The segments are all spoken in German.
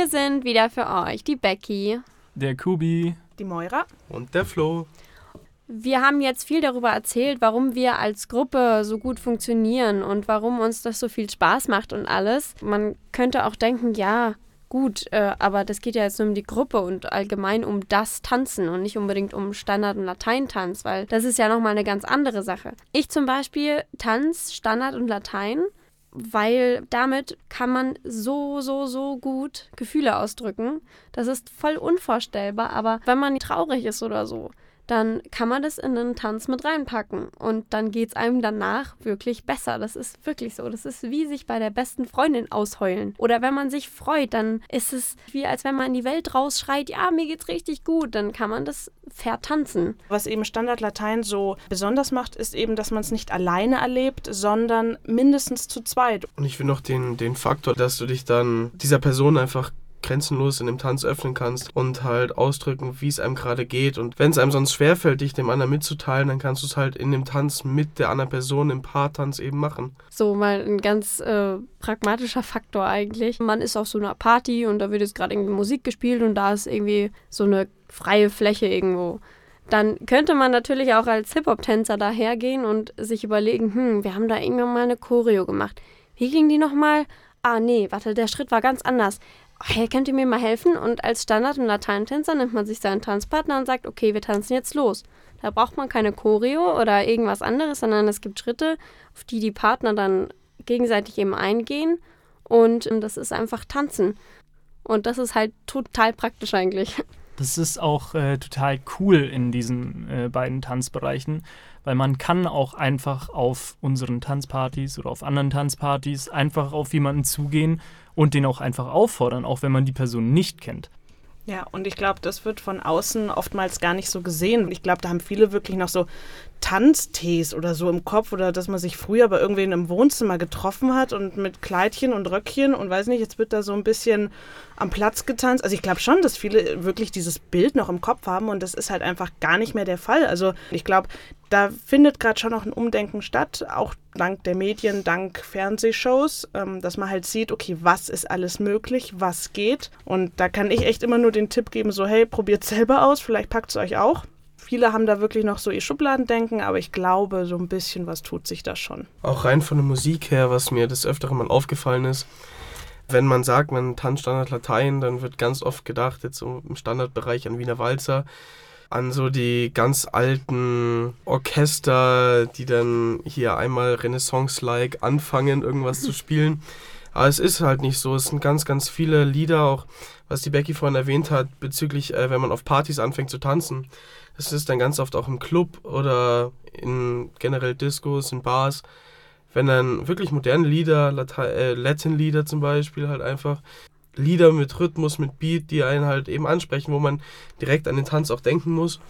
Hier sind wieder für euch die Becky, der Kubi, die Moira und der Flo. Wir haben jetzt viel darüber erzählt, warum wir als Gruppe so gut funktionieren und warum uns das so viel Spaß macht und alles. Man könnte auch denken, ja, gut, äh, aber das geht ja jetzt nur um die Gruppe und allgemein um das Tanzen und nicht unbedingt um Standard- und Lateintanz, weil das ist ja nochmal eine ganz andere Sache. Ich zum Beispiel tanz Standard und Latein, weil damit kann man so, so, so gut Gefühle ausdrücken. Das ist voll unvorstellbar, aber wenn man traurig ist oder so, dann kann man das in einen Tanz mit reinpacken und dann geht es einem danach wirklich besser. Das ist wirklich so. Das ist wie sich bei der besten Freundin ausheulen. Oder wenn man sich freut, dann ist es wie als wenn man in die Welt rausschreit, ja, mir geht's richtig gut, dann kann man das vertanzen. Was eben Standardlatein so besonders macht, ist eben, dass man es nicht alleine erlebt, sondern mindestens zu zweit. Und ich finde noch den, den Faktor, dass du dich dann dieser Person einfach grenzenlos in dem Tanz öffnen kannst und halt ausdrücken, wie es einem gerade geht. Und wenn es einem sonst schwerfällt, dich dem anderen mitzuteilen, dann kannst du es halt in dem Tanz mit der anderen Person im Paartanz eben machen. So mal ein ganz äh, pragmatischer Faktor eigentlich. Man ist auf so einer Party und da wird jetzt gerade irgendwie Musik gespielt und da ist irgendwie so eine freie Fläche irgendwo. Dann könnte man natürlich auch als Hip-Hop-Tänzer dahergehen und sich überlegen, hm, wir haben da irgendwann mal eine Choreo gemacht. Wie ging die nochmal? Ah, nee, warte, der Schritt war ganz anders hey, könnt ihr mir mal helfen? Und als Standard- und Lateintänzer nimmt man sich seinen Tanzpartner und sagt, okay, wir tanzen jetzt los. Da braucht man keine Choreo oder irgendwas anderes, sondern es gibt Schritte, auf die die Partner dann gegenseitig eben eingehen. Und das ist einfach Tanzen. Und das ist halt total praktisch eigentlich. Das ist auch äh, total cool in diesen äh, beiden Tanzbereichen, weil man kann auch einfach auf unseren Tanzpartys oder auf anderen Tanzpartys einfach auf jemanden zugehen und den auch einfach auffordern, auch wenn man die Person nicht kennt. Ja, und ich glaube, das wird von außen oftmals gar nicht so gesehen. Ich glaube, da haben viele wirklich noch so Tanztees oder so im Kopf oder dass man sich früher bei irgendwen im Wohnzimmer getroffen hat und mit Kleidchen und Röckchen und weiß nicht, jetzt wird da so ein bisschen am Platz getanzt. Also ich glaube schon, dass viele wirklich dieses Bild noch im Kopf haben und das ist halt einfach gar nicht mehr der Fall. Also ich glaube, da findet gerade schon noch ein Umdenken statt, auch dank der Medien, dank Fernsehshows, ähm, dass man halt sieht, okay, was ist alles möglich, was geht. Und da kann ich echt immer nur den Tipp geben, so hey, probiert selber aus, vielleicht packt es euch auch. Viele haben da wirklich noch so ihr Schubladendenken, aber ich glaube, so ein bisschen was tut sich da schon. Auch rein von der Musik her, was mir des Öfteren mal aufgefallen ist, wenn man sagt, man tanzt Standard Latein, dann wird ganz oft gedacht, jetzt so im Standardbereich an Wiener Walzer, an so die ganz alten Orchester, die dann hier einmal Renaissance-like anfangen, irgendwas zu spielen. Aber es ist halt nicht so. Es sind ganz, ganz viele Lieder, auch was die Becky vorhin erwähnt hat, bezüglich, äh, wenn man auf Partys anfängt zu tanzen. Das ist dann ganz oft auch im Club oder in generell Discos, in Bars. Wenn dann wirklich moderne Lieder, äh, Latin-Lieder zum Beispiel, halt einfach Lieder mit Rhythmus, mit Beat, die einen halt eben ansprechen, wo man direkt an den Tanz auch denken muss,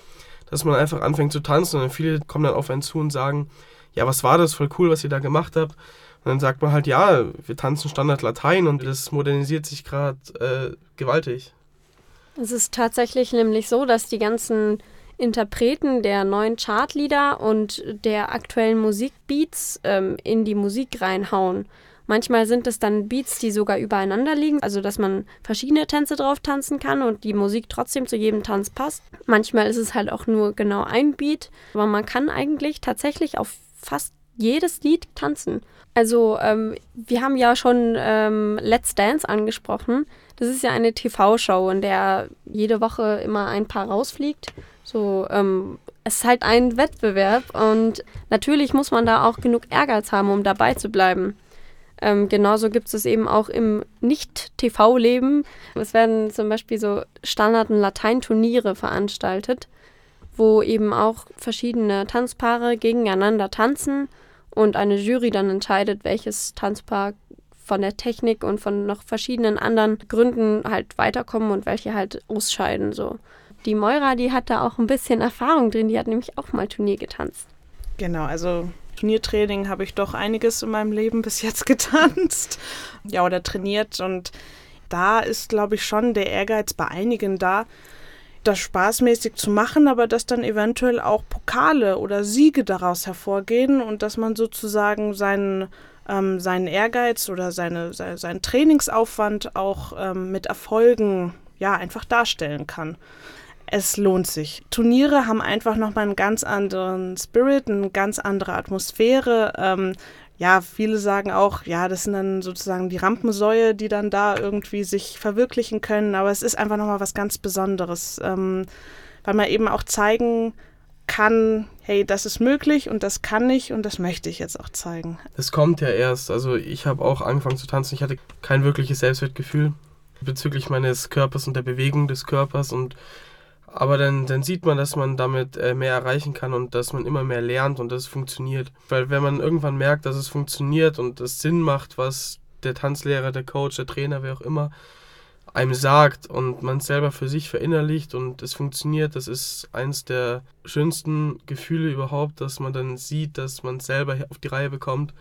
dass man einfach anfängt zu tanzen und viele kommen dann auf einen zu und sagen, ja, was war das, voll cool, was ihr da gemacht habt. Und dann sagt man halt, ja, wir tanzen Standard Latein und das modernisiert sich gerade äh, gewaltig. Es ist tatsächlich nämlich so, dass die ganzen Interpreten der neuen Chartlieder und der aktuellen Musikbeats ähm, in die Musik reinhauen. Manchmal sind es dann Beats, die sogar übereinander liegen, also dass man verschiedene Tänze drauf tanzen kann und die Musik trotzdem zu jedem Tanz passt. Manchmal ist es halt auch nur genau ein Beat, aber man kann eigentlich tatsächlich auf fast jedes Lied tanzen. Also ähm, wir haben ja schon ähm, Let's Dance angesprochen. Das ist ja eine TV-Show, in der jede Woche immer ein Paar rausfliegt. So, ähm, es ist halt ein Wettbewerb und natürlich muss man da auch genug Ehrgeiz haben, um dabei zu bleiben. Ähm, genauso gibt es eben auch im Nicht-TV-Leben. Es werden zum Beispiel so Standard- und Lateinturniere veranstaltet, wo eben auch verschiedene Tanzpaare gegeneinander tanzen und eine Jury dann entscheidet, welches Tanzpaar von der Technik und von noch verschiedenen anderen Gründen halt weiterkommen und welche halt ausscheiden. So die Moira, die hat da auch ein bisschen Erfahrung drin. Die hat nämlich auch mal Turnier getanzt. Genau, also Turniertraining habe ich doch einiges in meinem Leben bis jetzt getanzt. Ja, oder trainiert. Und da ist, glaube ich, schon der Ehrgeiz bei einigen da, das spaßmäßig zu machen, aber dass dann eventuell auch Pokale oder Siege daraus hervorgehen und dass man sozusagen seinen ähm, seinen Ehrgeiz oder seine, seine, seinen Trainingsaufwand auch ähm, mit Erfolgen ja einfach darstellen kann. Es lohnt sich. Turniere haben einfach nochmal einen ganz anderen Spirit, eine ganz andere Atmosphäre. Ähm, ja, viele sagen auch, ja, das sind dann sozusagen die Rampensäue, die dann da irgendwie sich verwirklichen können. Aber es ist einfach nochmal was ganz Besonderes, ähm, weil man eben auch zeigen kann, hey, das ist möglich und das kann ich und das möchte ich jetzt auch zeigen. Das kommt ja erst. Also ich habe auch angefangen zu tanzen. Ich hatte kein wirkliches Selbstwertgefühl bezüglich meines Körpers und der Bewegung des Körpers und aber dann, dann sieht man, dass man damit äh, mehr erreichen kann und dass man immer mehr lernt und dass es funktioniert. Weil wenn man irgendwann merkt, dass es funktioniert und es Sinn macht, was der Tanzlehrer, der Coach, der Trainer, wer auch immer, einem sagt und man es selber für sich verinnerlicht und es funktioniert, das ist eins der schönsten Gefühle überhaupt, dass man dann sieht, dass man es selber auf die Reihe bekommt